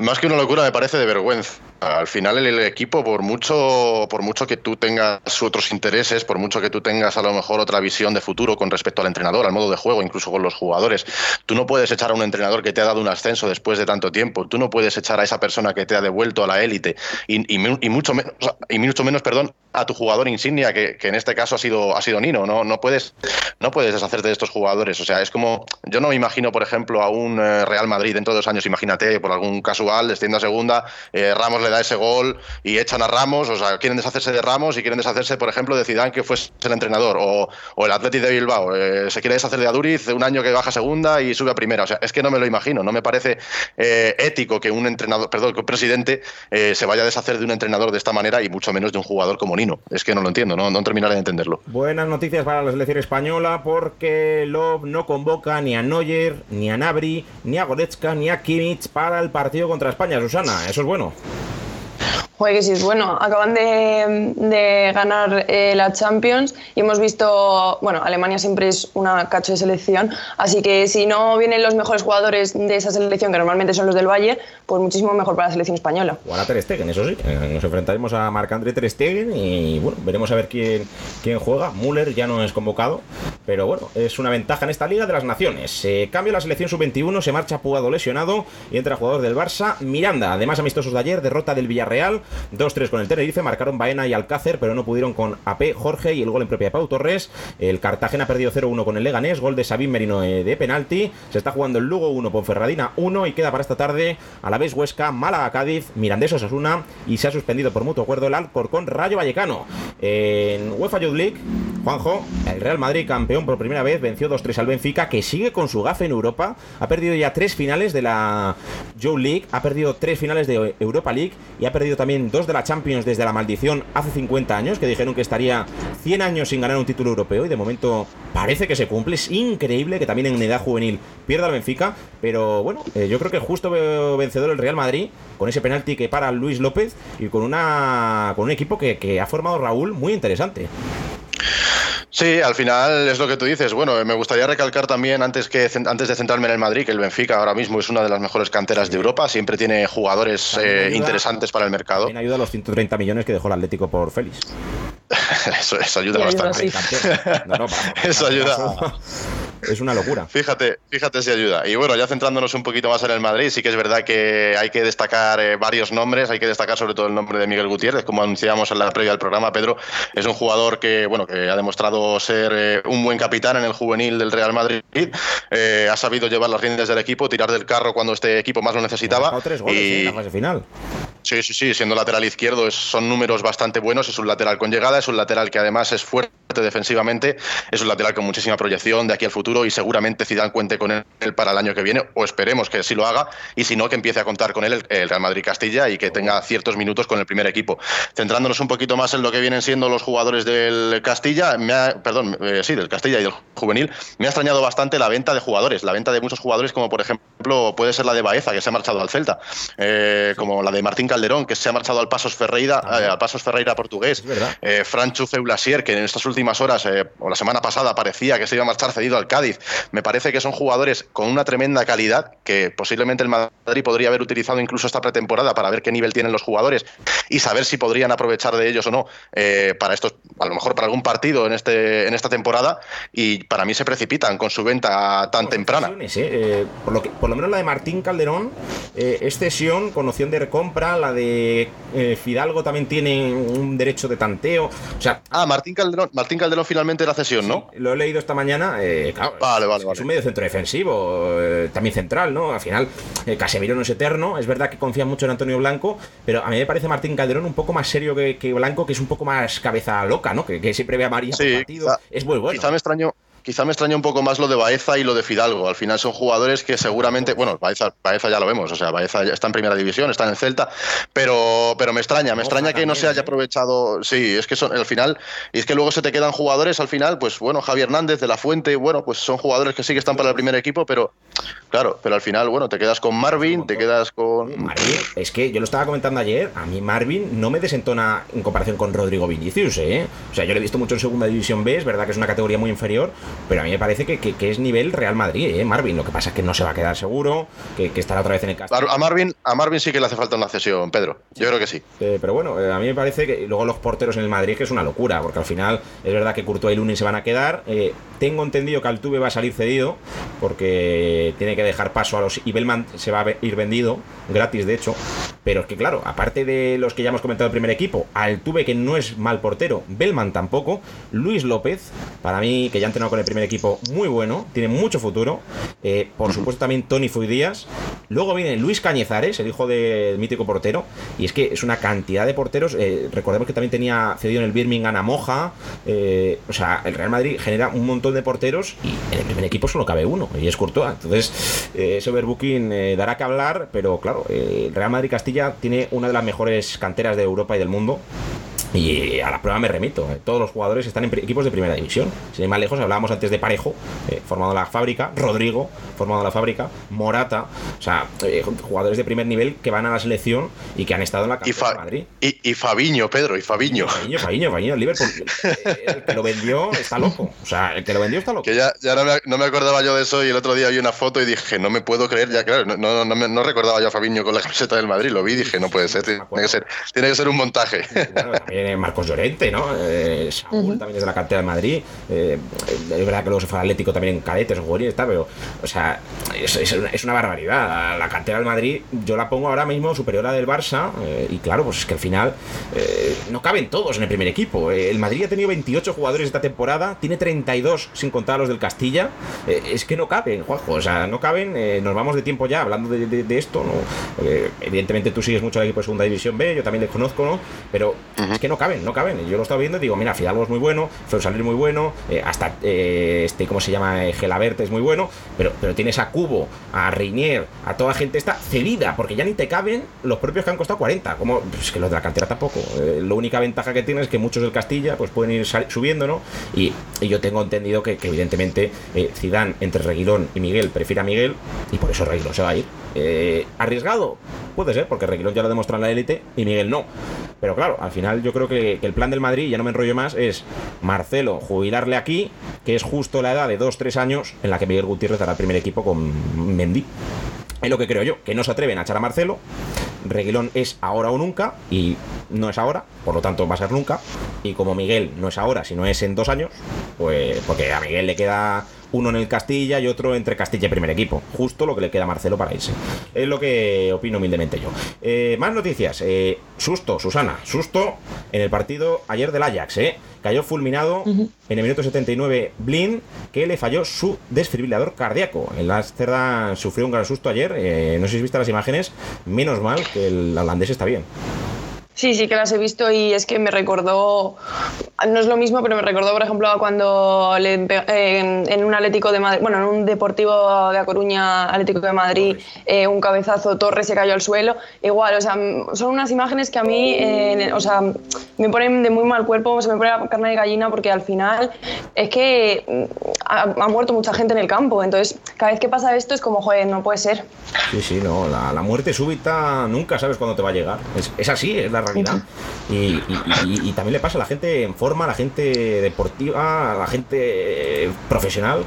Speaker 4: Más que una locura, me parece de vergüenza. Al final el, equipo, por mucho, por mucho que tú tengas otros intereses, por mucho que tú tengas a lo mejor otra visión de futuro con respecto al entrenador, al modo de juego, incluso con los jugadores, tú no puedes echar a un entrenador que te ha dado un ascenso después de tanto tiempo. Tú no puedes echar a esa persona que te ha devuelto a la élite y, mucho menos, y mucho menos, perdón, a tu jugador insignia, que, en este caso ha sido, ha sido Nino. No, no puedes, no puedes deshacerte de estos jugadores. O sea, es como yo no me imagino, por ejemplo, a un eh, Real Madrid dentro de dos años. Imagínate, por algún casual, desciende a segunda, eh, Ramos le da ese gol y echan a Ramos, o sea, quieren deshacerse de Ramos y quieren deshacerse, por ejemplo, de Zidane, que fue el entrenador, o, el Athletic de Bilbao, eh, se quiere deshacer de Aduriz un año que baja segunda y sube a primera, o sea, es que no me lo imagino, no me parece eh, ético que un entrenador, perdón, que un presidente se vaya a deshacer de un entrenador de esta manera y mucho menos de un jugador como Nino, es que no lo entiendo, no, no terminaré de entenderlo.
Speaker 2: Buenas noticias para la selección española porque Love no convoca ni a Neuer, ni a Nabri, ni a Goretzka, ni a Kimmich para el partido contra España, Susana, eso es bueno.
Speaker 5: Joder, que sí bueno. Acaban de, ganar eh, la Champions y hemos visto, bueno, Alemania siempre es una cacho de selección, así que si no vienen los mejores jugadores de esa selección, que normalmente son los del Valle, pues muchísimo mejor para la selección española.
Speaker 2: O a Ter Stegen, eso sí. Eh, nos enfrentaremos a Marc-André Ter Stegen y bueno, veremos a ver quién, quién juega. Müller ya no es convocado, pero bueno, es una ventaja en esta Liga de las Naciones. Se cambia la selección sub-21, se marcha Pugado lesionado y entra jugador del Barça, Miranda. Además, amistosos de ayer, derrota del Villarreal 2-3 con el Tenerife, marcaron Baena y Alcácer, pero no pudieron con AP, Jorge y el gol en propia de Pau Torres. El Cartagena ha perdido 0-1 con el Leganés, gol de Sabín Merino eh, de penalti. Se está jugando el Lugo 1, Ponferradina 1 y queda para esta tarde a la vez Huesca, Málaga, Cádiz, Mirandés Osasuna y se ha suspendido por mutuo acuerdo el Alcorcón Rayo Vallecano. En UEFA Youth League, Juanjo, el Real Madrid campeón por primera vez, venció 2-3 al Benfica, que sigue con su gafe en Europa. Ha perdido ya tres finales de la Youth League, ha perdido tres finales de Europa League y ha perdido también dos de la Champions desde la maldición hace 50 años, que dijeron que estaría 100 años sin ganar un título europeo y de momento parece que se cumple. Es increíble que también en edad juvenil pierda el Benfica, pero bueno, eh, yo creo que justo vencedor el Real Madrid con ese penalti que para Luis López y con, una, con un equipo que, que ha formado Raúl muy interesante.
Speaker 4: Sí, al final es lo que tú dices. Bueno, me gustaría recalcar también, antes, que, antes de centrarme en el Madrid, que el Benfica ahora mismo es una de las mejores canteras de Europa, siempre tiene jugadores eh, interesantes para el mercado.
Speaker 2: También ayuda a los 130 millones que dejó el Atlético por Félix.
Speaker 4: eso, ayuda bastante. eso ayuda.
Speaker 2: Es una locura.
Speaker 4: Fíjate, fíjate si ayuda. Y bueno, ya centrándonos un poquito más en el Madrid, sí que es verdad que hay que destacar eh, varios nombres, hay que destacar sobre todo el nombre de Miguel Gutiérrez, como anunciábamos en la previa del programa, Pedro, es un jugador que, bueno, que ha demostrado ser eh, un buen capitán en el juvenil del Real Madrid, eh, ha sabido llevar las riendas del equipo, tirar del carro cuando este equipo más lo necesitaba.
Speaker 2: Tres goles y... en la fase final.
Speaker 4: Sí, sí, sí, siendo lateral izquierdo son números bastante buenos, es un lateral con llegada, es un lateral que además es fuerte defensivamente, es un lateral con muchísima proyección de aquí al futuro y seguramente Zidane cuente con él para el año que viene, o esperemos que así lo haga, y si no, que empiece a contar con él el, Real Madrid Castilla y que tenga ciertos minutos con el primer equipo. Centrándonos un poquito más en lo que vienen siendo los jugadores del Castilla, me perdón, eh, sí, del Castilla y del juvenil, me ha extrañado bastante la venta de jugadores, la venta de muchos jugadores como por ejemplo puede ser la de Baeza, que se ha marchado al Celta, eh, como la de Martín Calderón, que se ha marchado al Pasos Ferreira, eh, al Pasos Ferreira portugués, eh, Franchu Feulasier, que en estas últimas horas o la semana pasada parecía que se iba a marchar cedido al Cádiz. Me parece que son jugadores con una tremenda calidad que posiblemente el Madrid podría haber utilizado incluso esta pretemporada para ver qué nivel tienen los jugadores y saber si podrían aprovechar de ellos o no para estos, a lo mejor para algún partido en este en esta temporada y para mí se precipitan con su venta tan temprana.
Speaker 2: por, lo que, por lo menos la de Martín Calderón es cesión con opción de recompra, la de eh, Fidalgo también tiene un derecho de tanteo. O sea,
Speaker 4: ah, Martín Calderón, Martín Calderón finalmente la cesión, ¿no?
Speaker 2: Lo he leído esta mañana. Eh,
Speaker 4: vale, vale,
Speaker 2: es, un medio centro defensivo, eh, también central, ¿no? Al final, Casemiro no es eterno. Es verdad que confía mucho en Antonio Blanco, pero a mí me parece Martín Calderón un poco más serio que, Blanco, que es un poco más cabeza loca, ¿no? Que, siempre ve a María
Speaker 4: sí, partido. es muy bueno. Quizá me extraño quizá me extraña un poco más lo de Baeza y lo de Fidalgo. Al final son jugadores que seguramente, bueno, Baeza, Baeza ya lo vemos, o sea, Baeza está en primera división, está en el Celta, pero, pero me extraña, me extraña que no se haya aprovechado. Sí, es que son al final, y es que luego se te quedan jugadores al final, pues bueno, Javier Hernández de la Fuente, bueno, pues son jugadores que sí que están para el primer equipo, pero claro, pero al final, bueno, te quedas con Marvin, te quedas con.
Speaker 2: Marvin, es que yo lo estaba comentando ayer, a mí Marvin no me desentona en comparación con Rodrigo Vinicius, ¿eh? O sea, yo lo he visto mucho en segunda división B, es verdad que es una categoría muy inferior, pero a mí me parece que, que, es nivel Real Madrid, ¿eh? Marvin. Lo que pasa es que no se va a quedar seguro, que, que estará otra vez en el castillo.
Speaker 4: A Marvin, a Marvin sí que le hace falta una cesión, Pedro. Yo creo que sí.
Speaker 2: Eh, pero bueno, eh, a mí me parece que luego los porteros en el Madrid que es una locura, porque al final es verdad que Courtois y Lunin se van a quedar. Eh, tengo entendido que Altuve va a salir cedido, porque tiene que dejar paso a los. Y Bellman se va a ir vendido, gratis de hecho. Pero es que claro, aparte de los que ya hemos comentado el primer equipo, Altuve que no es mal portero, Bellman tampoco, Luis López, para mí que ya ha entrenado con el primer equipo, muy bueno, tiene mucho futuro. por supuesto también Tony Fuy Díaz. Luego viene Luis Cañizares, el hijo del mítico portero. Y es que es una cantidad de porteros. Eh, recordemos que también tenía cedido en el Birmingham a Moja. Eh, o sea, el Real Madrid genera un montón de porteros y en el primer equipo solo cabe uno, y es Courtois. Entonces, eh, ese overbooking dará que hablar, pero claro, el Real Madrid Castilla tiene una de las mejores canteras de Europa y del mundo. Y a la prueba me remito. Eh. Todos los jugadores están en equipos de primera división. Sin ir más lejos, hablábamos antes de Parejo, eh, formado en la fábrica, Rodrigo, formado en la fábrica, Morata, o sea, eh, jugadores de primer nivel que van a la selección y que han estado en la
Speaker 4: cantera
Speaker 2: de Madrid.
Speaker 4: Y, y, Fabiño, Pedro, y Fabiño.
Speaker 2: Fabiño, Fabiño, Fabiño, Liverpool. el que lo vendió está loco. O sea, el que lo vendió está loco.
Speaker 4: Que ya, ya no, me, no, me, acordaba yo de eso y el otro día vi una foto y dije, no me puedo creer, ya claro, no, no, no, no recordaba yo a Fabiño con la camiseta del Madrid, lo vi y dije, no puede ser, tiene que ser, tiene que ser un montaje.
Speaker 2: Claro, Marcos Llorente ¿no? Eh, Saúl también es de la cantera de Madrid. Eh, es verdad que luego se fue al Atlético también en cadetes o juvenil, está, pero, o sea, es, una barbaridad. La cantera del Madrid, yo la pongo ahora mismo superior a la del Barça, eh, y claro, pues es que al final no caben todos en el primer equipo. el Madrid ha tenido 28 jugadores esta temporada, tiene 32 sin contar a los del Castilla. es que no caben, Juanjo, o sea, no caben. nos vamos de tiempo ya hablando de, esto, ¿no? evidentemente tú sigues mucho al equipo de Segunda División B, yo también les conozco, ¿no? Pero es que no caben, no caben yo lo estaba viendo y digo, mira, Fidalgo es muy bueno, Feusalir muy bueno, eh, hasta eh, este, ¿cómo se llama? Eh, Gelabert es muy bueno, pero, pero tienes a Cubo, a Reinier, a toda gente esta cedida, porque ya ni te caben los propios que han costado 40, como pues que los de la cantera tampoco. la única ventaja que tienes es que muchos del Castilla pues pueden ir subiendo, ¿no? Y, yo tengo entendido que, evidentemente Zidane entre Reguilón y Miguel prefiere a Miguel y por eso Reguilón se va a ir. ¿Arriesgado? Puede ser, porque Reguilón ya lo demostrado en la élite y Miguel no. Pero claro, al final yo creo que, el plan del Madrid, ya no me enrollo más, es Marcelo jubilarle aquí, que es justo la edad de 2-3 años en la que Miguel Gutiérrez dará el primer equipo con Mendy. Es lo que creo yo, que no se atreven a echar a Marcelo. Reguilón es ahora o nunca, y no es ahora, por lo tanto va a ser nunca. Y como Miguel no es ahora, sino es en dos años, pues porque a Miguel le queda uno en el Castilla y otro entre Castilla y primer equipo. Justo lo que le queda a Marcelo para irse. Es lo que opino humildemente yo. Eh, más noticias. Eh, susto, Susana. Susto en el partido ayer del Ajax. Eh. Cayó fulminado en el minuto 79 Blin, que le falló su desfibrilador cardíaco. El Amsterdam sufrió un gran susto ayer. no sé si viste las imágenes. Menos mal que el holandés está bien.
Speaker 5: Sí, sí que las he visto y es que me recordó, no es lo mismo, pero me recordó, por ejemplo, cuando le, eh, en un Atlético de Madrid, bueno, en un Deportivo de A Coruña, Atlético de Madrid, eh, un cabezazo, Torres se cayó al suelo. Igual, o sea, son unas imágenes que a mí, eh, o sea, me ponen de muy mal cuerpo, se me pone la carne de gallina porque al final es que mm, ha, muerto mucha gente en el campo. Entonces, cada vez que pasa esto es como, joder, no puede ser.
Speaker 2: Sí, sí, no, la, muerte súbita nunca sabes cuándo te va a llegar. Es, es así, es la y, también le pasa a la gente en forma, a la gente deportiva, a la gente profesional.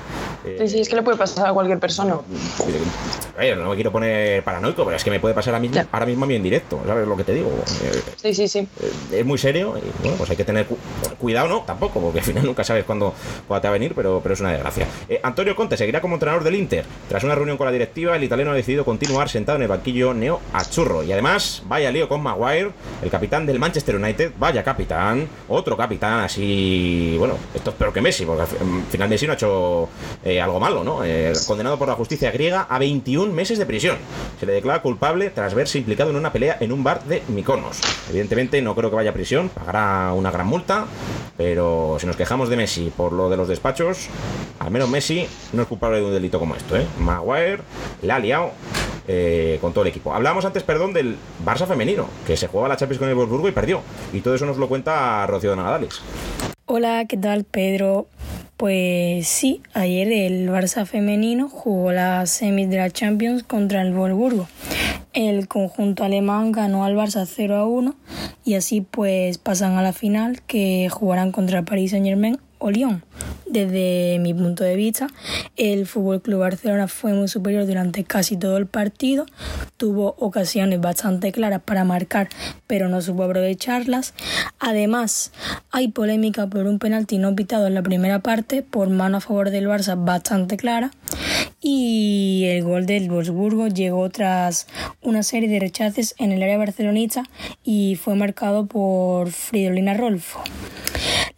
Speaker 5: Sí, sí, es que le puede pasar a cualquier persona.
Speaker 2: no me quiero poner paranoico, pero es que me puede pasar a mí, ahora mismo a mí en directo, ¿sabes lo que te digo?
Speaker 5: Sí, sí, sí.
Speaker 2: Eh, es muy serio y bueno, pues hay que tener cuidado, ¿no? Tampoco, porque al final nunca sabes cuándo, te va a venir, pero, pero es una desgracia. Eh, Antonio Conte seguirá como entrenador del Inter. Tras una reunión con la directiva, el italiano ha decidido continuar sentado en el banquillo neo a churro. Y además, vaya lío con Maguire el capitán del Manchester United, vaya capitán, otro capitán así, bueno, esto es peor que Messi, porque al final Messi no ha hecho eh, algo malo, ¿no? Eh, condenado por la justicia griega a 21 meses de prisión. Se le declara culpable tras verse implicado en una pelea en un bar de Mykonos. Evidentemente no creo que vaya a prisión, pagará una gran multa, pero si nos quejamos de Messi por lo de los despachos, al menos Messi no es culpable de un delito como esto, ¿eh? Maguire la ha liado eh, con todo el equipo. Hablábamos antes, perdón, del Barça femenino, que se jugaba la Champions con el Wolfsburgo y perdió. Y todo eso nos lo cuenta Rocío de.
Speaker 6: Hola, ¿qué tal Pedro? Pues sí, ayer el Barça femenino jugó la semis de Champions contra el Wolfsburgo. El conjunto alemán ganó al Barça 0 a 1 y así pues pasan a la final que jugarán contra el Paris Saint Germain o Lyon. Desde mi punto de vista, el Fútbol Club Barcelona fue muy superior durante casi todo el partido, tuvo ocasiones bastante claras para marcar, pero no supo aprovecharlas. Además, hay polémica por un penalti no pitado en la primera parte por mano a favor del Barça bastante clara y el gol del Wolfsburgo llegó tras una serie de rechaces en el área barcelonista y fue marcado por Fridolina Rolfo.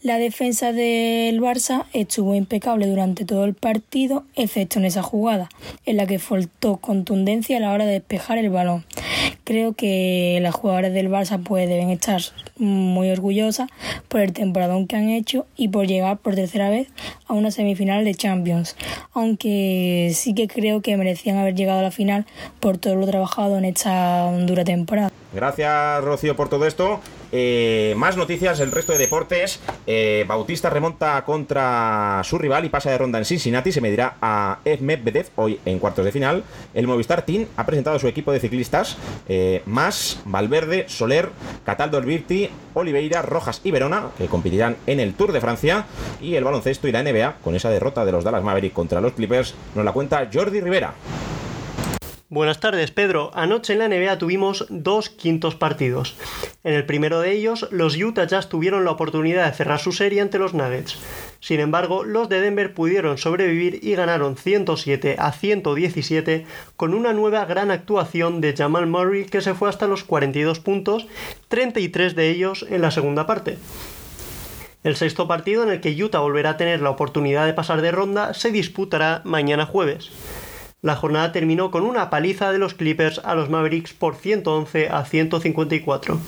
Speaker 6: La defensa del Barça estuvo impecable durante todo el partido, excepto en esa jugada, en la que faltó contundencia a la hora de despejar el balón. Creo que las jugadoras del Barça pues deben estar muy orgullosas por el temporadón que han hecho y por llegar por tercera vez a una semifinal de Champions, aunque sí que creo que merecían haber llegado a la final por todo lo trabajado en esta dura temporada.
Speaker 2: Gracias, Rocío, por todo esto. Eh, más noticias, el resto de deportes. Eh, Bautista remonta contra su rival y pasa de ronda en Cincinnati. Se medirá a Ed Medvedev hoy en cuartos de final. El Movistar Team ha presentado a su equipo de ciclistas: eh, Mas, Valverde, Soler, Cataldo Albirti, Oliveira, Rojas y Verona, que competirán en el Tour de Francia. Y el baloncesto y la NBA, con esa derrota de los Dallas Mavericks contra los Clippers, nos la cuenta Jordi Rivera.
Speaker 7: Buenas tardes, Pedro. Anoche en la NBA tuvimos dos quintos partidos. En el primero de ellos, los Utah Jazz tuvieron la oportunidad de cerrar su serie ante los Nuggets. Sin embargo, los de Denver pudieron sobrevivir y ganaron 107 a 117 con una nueva gran actuación de Jamal Murray que se fue hasta los 42 puntos, 33 de ellos en la segunda parte. El sexto partido en el que Utah volverá a tener la oportunidad de pasar de ronda se disputará mañana jueves. La jornada terminó con una paliza de los Clippers a los Mavericks por 111 a 154.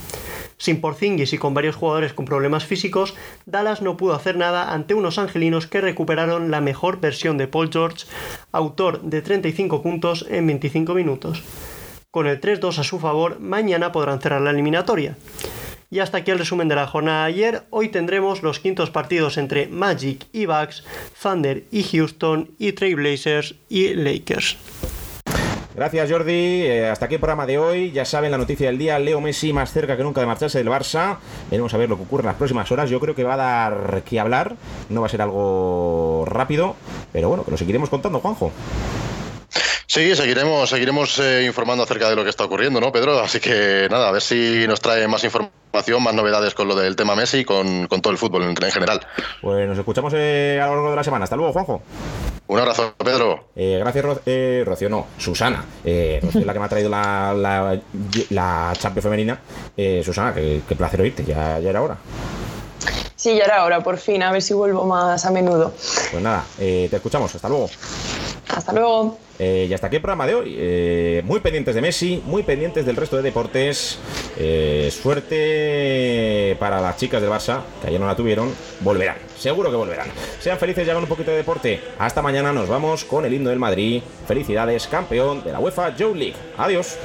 Speaker 7: Sin Porzingis y con varios jugadores con problemas físicos, Dallas no pudo hacer nada ante unos angelinos que recuperaron la mejor versión de Paul George, autor de 35 puntos en 25 minutos. Con el 3-2 a su favor, mañana podrán cerrar la eliminatoria. Y hasta aquí el resumen de la jornada de ayer. Hoy tendremos los quintos partidos entre Magic y Bucks, Thunder y Houston y Trailblazers y Lakers.
Speaker 2: Gracias Jordi, Eh, hasta aquí el programa de hoy. Ya saben la noticia del día, Leo Messi más cerca que nunca de marcharse del Barça. Veremos a ver lo que ocurre en las próximas horas. Yo creo que va a dar que hablar, no va a ser algo rápido, pero bueno, que lo seguiremos contando, Juanjo.
Speaker 4: Sí, seguiremos, seguiremos eh, informando acerca de lo que está ocurriendo, ¿no, Pedro? Así que nada, a ver si nos trae más información, más novedades con lo del tema Messi y con, con todo el fútbol en, en general.
Speaker 2: Pues nos escuchamos eh, a lo largo de la semana. Hasta luego, Juanjo.
Speaker 4: Un abrazo, Pedro.
Speaker 2: Eh, gracias, Ro eh, Rocío, no, Susana. Eh, Rocío es la que me ha traído la, la, la Champions femenina. Eh, Susana, qué, qué placer oírte, ya, ya era hora.
Speaker 5: Sí, ya era hora, por fin, a ver si vuelvo más a menudo.
Speaker 2: Pues nada, eh, te escuchamos, hasta luego.
Speaker 5: Hasta luego.
Speaker 2: Eh, y hasta aquí el programa de hoy. Eh, muy pendientes de Messi, muy pendientes del resto de deportes. Eh, suerte para las chicas del Barça, que ayer no la tuvieron. Volverán, seguro que volverán. Sean felices y hagan un poquito de deporte. Hasta mañana nos vamos con el himno del Madrid. Felicidades, campeón de la UEFA Joe League. Adiós.